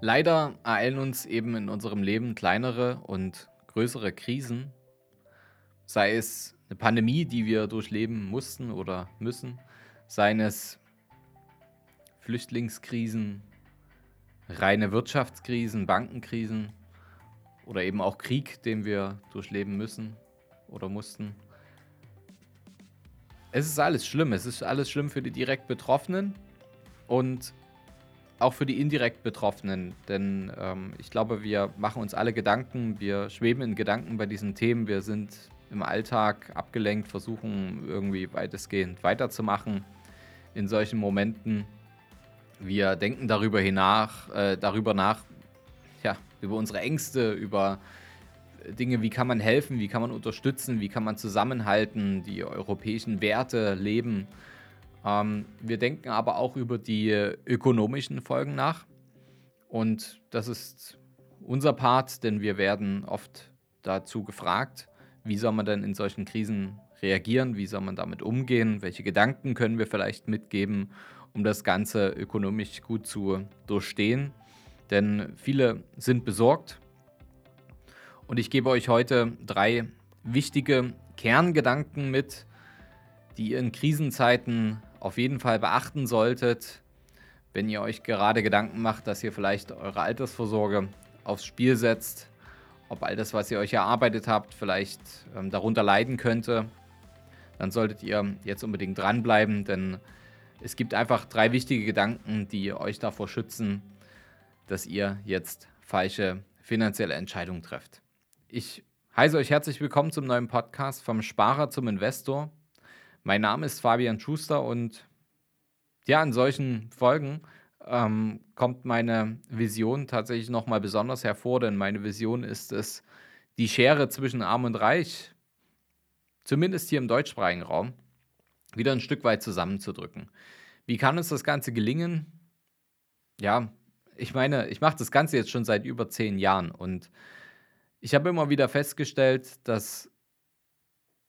Leider ereilen uns eben in unserem Leben kleinere und größere Krisen, sei es eine Pandemie, die wir durchleben mussten oder müssen, seien es Flüchtlingskrisen, reine Wirtschaftskrisen, Bankenkrisen oder eben auch Krieg, den wir durchleben müssen oder mussten. Es ist alles schlimm, es ist alles schlimm für die direkt Betroffenen und auch für die indirekt Betroffenen, denn ähm, ich glaube, wir machen uns alle Gedanken, wir schweben in Gedanken bei diesen Themen, wir sind im Alltag abgelenkt, versuchen irgendwie weitestgehend weiterzumachen in solchen Momenten. Wir denken darüber, hinach, äh, darüber nach, ja, über unsere Ängste, über Dinge, wie kann man helfen, wie kann man unterstützen, wie kann man zusammenhalten, die europäischen Werte leben ähm, wir denken aber auch über die ökonomischen Folgen nach. Und das ist unser Part, denn wir werden oft dazu gefragt, wie soll man denn in solchen Krisen reagieren, wie soll man damit umgehen, welche Gedanken können wir vielleicht mitgeben, um das Ganze ökonomisch gut zu durchstehen. Denn viele sind besorgt. Und ich gebe euch heute drei wichtige Kerngedanken mit, die ihr in Krisenzeiten auf jeden Fall beachten solltet, wenn ihr euch gerade Gedanken macht, dass ihr vielleicht eure Altersvorsorge aufs Spiel setzt, ob all das, was ihr euch erarbeitet habt, vielleicht ähm, darunter leiden könnte, dann solltet ihr jetzt unbedingt dranbleiben, denn es gibt einfach drei wichtige Gedanken, die euch davor schützen, dass ihr jetzt falsche finanzielle Entscheidungen trefft. Ich heiße euch herzlich willkommen zum neuen Podcast vom Sparer zum Investor. Mein Name ist Fabian Schuster und ja, in solchen Folgen ähm, kommt meine Vision tatsächlich nochmal besonders hervor, denn meine Vision ist es, die Schere zwischen Arm und Reich, zumindest hier im deutschsprachigen Raum, wieder ein Stück weit zusammenzudrücken. Wie kann uns das Ganze gelingen? Ja, ich meine, ich mache das Ganze jetzt schon seit über zehn Jahren und ich habe immer wieder festgestellt, dass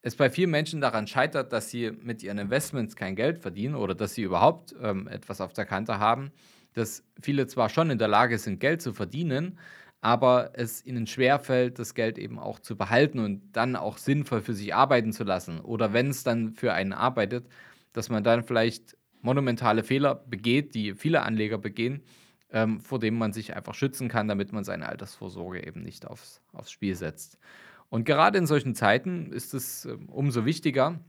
es bei vielen Menschen daran scheitert, dass sie mit ihren Investments kein Geld verdienen oder dass sie überhaupt ähm, etwas auf der Kante haben, dass viele zwar schon in der Lage sind, Geld zu verdienen, aber es ihnen schwerfällt, das Geld eben auch zu behalten und dann auch sinnvoll für sich arbeiten zu lassen. Oder wenn es dann für einen arbeitet, dass man dann vielleicht monumentale Fehler begeht, die viele Anleger begehen, ähm, vor denen man sich einfach schützen kann, damit man seine Altersvorsorge eben nicht aufs, aufs Spiel setzt. Und gerade in solchen Zeiten ist es ähm, umso wichtiger.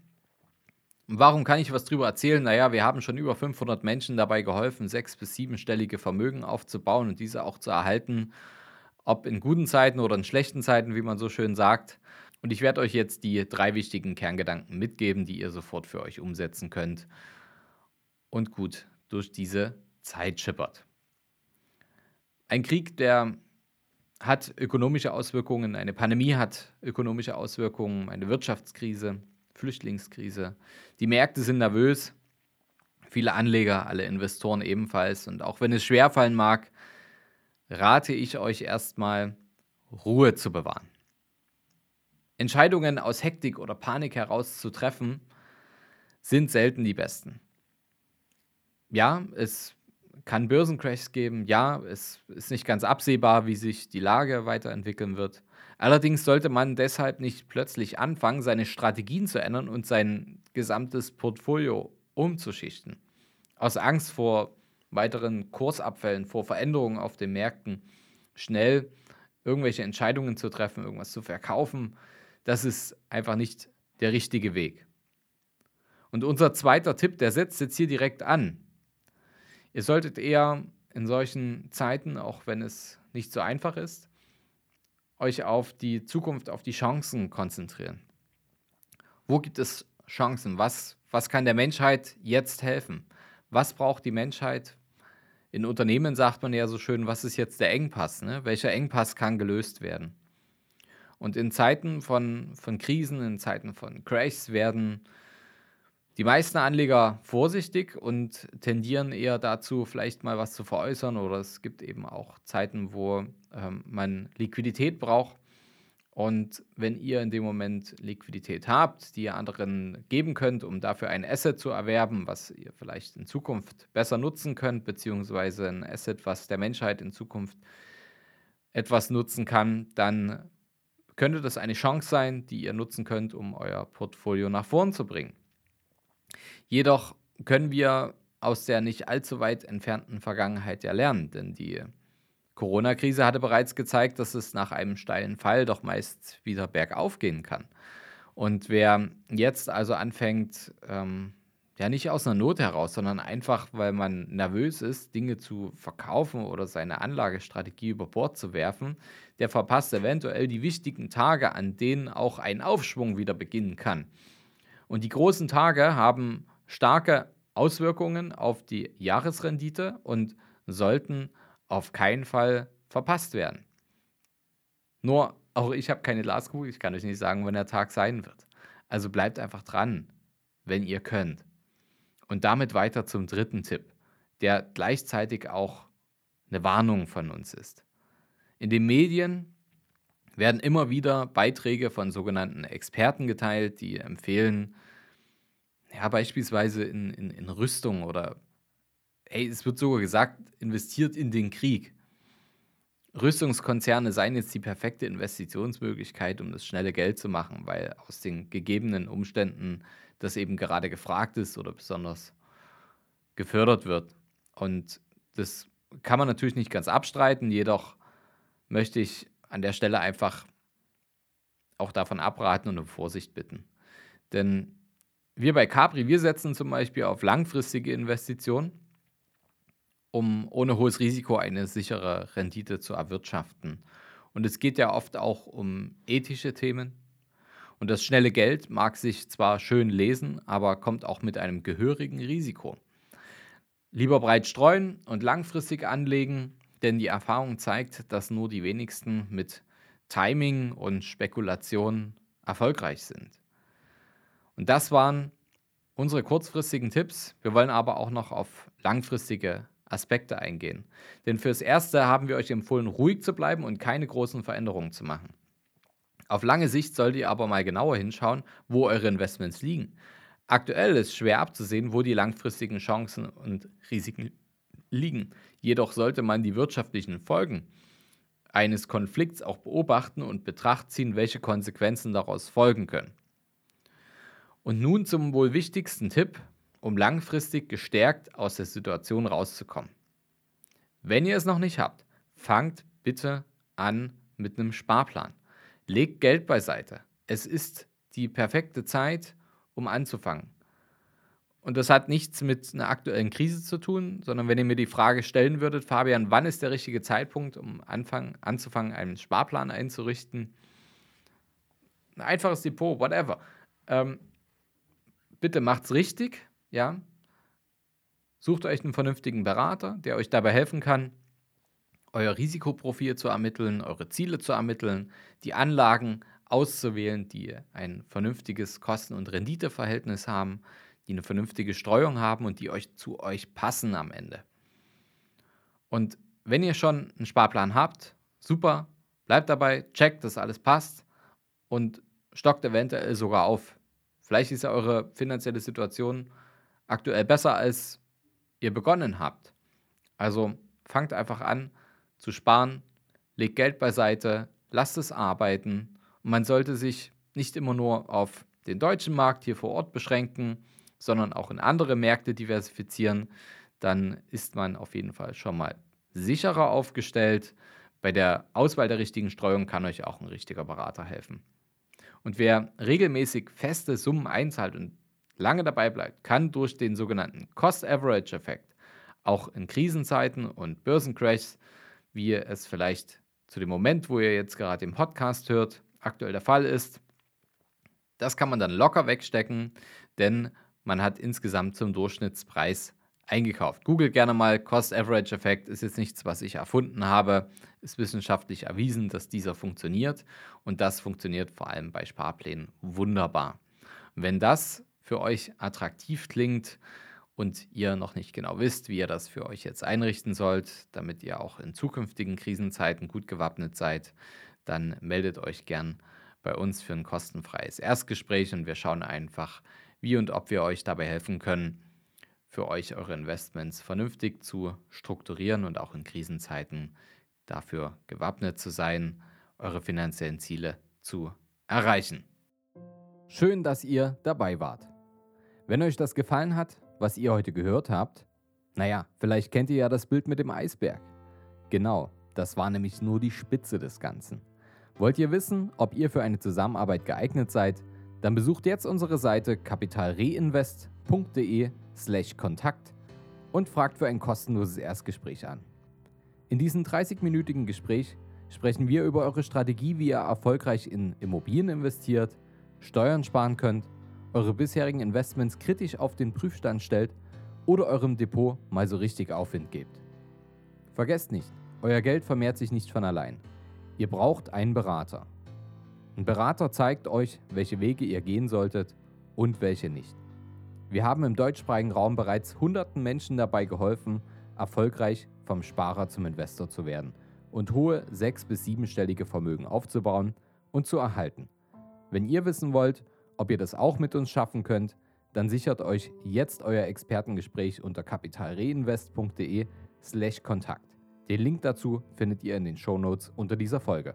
Warum kann ich was drüber erzählen? Naja, wir haben schon über 500 Menschen dabei geholfen, sechs- bis siebenstellige Vermögen aufzubauen und diese auch zu erhalten, ob in guten Zeiten oder in schlechten Zeiten, wie man so schön sagt. Und ich werde euch jetzt die drei wichtigen Kerngedanken mitgeben, die ihr sofort für euch umsetzen könnt und gut durch diese Zeit schippert. Ein Krieg, der hat ökonomische Auswirkungen, eine Pandemie hat ökonomische Auswirkungen, eine Wirtschaftskrise, Flüchtlingskrise. Die Märkte sind nervös, viele Anleger, alle Investoren ebenfalls. Und auch wenn es schwerfallen mag, rate ich euch erstmal, Ruhe zu bewahren. Entscheidungen aus Hektik oder Panik heraus zu treffen, sind selten die besten. Ja, es kann Börsencrashs geben. Ja, es ist nicht ganz absehbar, wie sich die Lage weiterentwickeln wird. Allerdings sollte man deshalb nicht plötzlich anfangen, seine Strategien zu ändern und sein gesamtes Portfolio umzuschichten. Aus Angst vor weiteren Kursabfällen, vor Veränderungen auf den Märkten, schnell irgendwelche Entscheidungen zu treffen, irgendwas zu verkaufen, das ist einfach nicht der richtige Weg. Und unser zweiter Tipp, der setzt jetzt hier direkt an. Ihr solltet eher in solchen Zeiten, auch wenn es nicht so einfach ist, euch auf die Zukunft, auf die Chancen konzentrieren. Wo gibt es Chancen? Was, was kann der Menschheit jetzt helfen? Was braucht die Menschheit? In Unternehmen sagt man ja so schön, was ist jetzt der Engpass? Ne? Welcher Engpass kann gelöst werden? Und in Zeiten von, von Krisen, in Zeiten von Crashs werden die meisten Anleger vorsichtig und tendieren eher dazu, vielleicht mal was zu veräußern oder es gibt eben auch Zeiten, wo ähm, man Liquidität braucht. Und wenn ihr in dem Moment Liquidität habt, die ihr anderen geben könnt, um dafür ein Asset zu erwerben, was ihr vielleicht in Zukunft besser nutzen könnt, beziehungsweise ein Asset, was der Menschheit in Zukunft etwas nutzen kann, dann könnte das eine Chance sein, die ihr nutzen könnt, um euer Portfolio nach vorn zu bringen. Jedoch können wir aus der nicht allzu weit entfernten Vergangenheit ja lernen, denn die Corona-Krise hatte bereits gezeigt, dass es nach einem steilen Fall doch meist wieder bergauf gehen kann. Und wer jetzt also anfängt, ähm, ja nicht aus einer Not heraus, sondern einfach, weil man nervös ist, Dinge zu verkaufen oder seine Anlagestrategie über Bord zu werfen, der verpasst eventuell die wichtigen Tage, an denen auch ein Aufschwung wieder beginnen kann. Und die großen Tage haben starke Auswirkungen auf die Jahresrendite und sollten auf keinen Fall verpasst werden. Nur, auch ich habe keine Glaskugel, ich kann euch nicht sagen, wann der Tag sein wird. Also bleibt einfach dran, wenn ihr könnt. Und damit weiter zum dritten Tipp, der gleichzeitig auch eine Warnung von uns ist. In den Medien werden immer wieder Beiträge von sogenannten Experten geteilt, die empfehlen, ja, beispielsweise in, in, in Rüstung oder Ey, es wird sogar gesagt, investiert in den Krieg. Rüstungskonzerne seien jetzt die perfekte Investitionsmöglichkeit, um das schnelle Geld zu machen, weil aus den gegebenen Umständen das eben gerade gefragt ist oder besonders gefördert wird. Und das kann man natürlich nicht ganz abstreiten, jedoch möchte ich an der Stelle einfach auch davon abraten und um Vorsicht bitten. Denn wir bei Capri, wir setzen zum Beispiel auf langfristige Investitionen um ohne hohes Risiko eine sichere Rendite zu erwirtschaften. Und es geht ja oft auch um ethische Themen. Und das schnelle Geld mag sich zwar schön lesen, aber kommt auch mit einem gehörigen Risiko. Lieber breit streuen und langfristig anlegen, denn die Erfahrung zeigt, dass nur die wenigsten mit Timing und Spekulation erfolgreich sind. Und das waren unsere kurzfristigen Tipps. Wir wollen aber auch noch auf langfristige Aspekte eingehen. Denn fürs Erste haben wir euch empfohlen, ruhig zu bleiben und keine großen Veränderungen zu machen. Auf lange Sicht solltet ihr aber mal genauer hinschauen, wo eure Investments liegen. Aktuell ist schwer abzusehen, wo die langfristigen Chancen und Risiken liegen. Jedoch sollte man die wirtschaftlichen Folgen eines Konflikts auch beobachten und Betracht ziehen, welche Konsequenzen daraus folgen können. Und nun zum wohl wichtigsten Tipp, um langfristig gestärkt aus der Situation rauszukommen. Wenn ihr es noch nicht habt, fangt bitte an mit einem Sparplan. Legt Geld beiseite. Es ist die perfekte Zeit, um anzufangen. Und das hat nichts mit einer aktuellen Krise zu tun, sondern wenn ihr mir die Frage stellen würdet, Fabian, wann ist der richtige Zeitpunkt, um anfangen, anzufangen, einen Sparplan einzurichten? Ein einfaches Depot, whatever. Ähm, bitte macht's richtig, ja, sucht euch einen vernünftigen Berater, der euch dabei helfen kann, euer Risikoprofil zu ermitteln, eure Ziele zu ermitteln, die Anlagen auszuwählen, die ein vernünftiges Kosten- und Renditeverhältnis haben, die eine vernünftige Streuung haben und die euch zu euch passen am Ende. Und wenn ihr schon einen Sparplan habt, super, bleibt dabei, checkt, dass alles passt und stockt eventuell sogar auf. Vielleicht ist ja eure finanzielle Situation aktuell besser, als ihr begonnen habt. Also fangt einfach an zu sparen, legt Geld beiseite, lasst es arbeiten und man sollte sich nicht immer nur auf den deutschen Markt hier vor Ort beschränken, sondern auch in andere Märkte diversifizieren. Dann ist man auf jeden Fall schon mal sicherer aufgestellt. Bei der Auswahl der richtigen Streuung kann euch auch ein richtiger Berater helfen. Und wer regelmäßig feste Summen einzahlt und lange dabei bleibt, kann durch den sogenannten Cost-Average-Effekt auch in Krisenzeiten und Börsencrashs, wie es vielleicht zu dem Moment, wo ihr jetzt gerade den Podcast hört, aktuell der Fall ist, das kann man dann locker wegstecken, denn man hat insgesamt zum Durchschnittspreis eingekauft. Google gerne mal Cost-Average-Effekt, ist jetzt nichts, was ich erfunden habe, ist wissenschaftlich erwiesen, dass dieser funktioniert und das funktioniert vor allem bei Sparplänen wunderbar. Wenn das für euch attraktiv klingt und ihr noch nicht genau wisst, wie ihr das für euch jetzt einrichten sollt, damit ihr auch in zukünftigen Krisenzeiten gut gewappnet seid, dann meldet euch gern bei uns für ein kostenfreies Erstgespräch und wir schauen einfach, wie und ob wir euch dabei helfen können, für euch eure Investments vernünftig zu strukturieren und auch in Krisenzeiten dafür gewappnet zu sein, eure finanziellen Ziele zu erreichen. Schön, dass ihr dabei wart. Wenn euch das gefallen hat, was ihr heute gehört habt, naja, vielleicht kennt ihr ja das Bild mit dem Eisberg. Genau, das war nämlich nur die Spitze des Ganzen. Wollt ihr wissen, ob ihr für eine Zusammenarbeit geeignet seid? Dann besucht jetzt unsere Seite kapitalreinvest.de/slash Kontakt und fragt für ein kostenloses Erstgespräch an. In diesem 30-minütigen Gespräch sprechen wir über eure Strategie, wie ihr erfolgreich in Immobilien investiert, Steuern sparen könnt, eure bisherigen Investments kritisch auf den Prüfstand stellt oder eurem Depot mal so richtig Aufwind gebt. Vergesst nicht, euer Geld vermehrt sich nicht von allein. Ihr braucht einen Berater. Ein Berater zeigt euch, welche Wege ihr gehen solltet und welche nicht. Wir haben im deutschsprachigen Raum bereits hunderten Menschen dabei geholfen, erfolgreich vom Sparer zum Investor zu werden und hohe sechs- bis siebenstellige Vermögen aufzubauen und zu erhalten. Wenn ihr wissen wollt, ob ihr das auch mit uns schaffen könnt, dann sichert euch jetzt euer Expertengespräch unter kapitalreinvest.de/kontakt. Den Link dazu findet ihr in den Shownotes unter dieser Folge.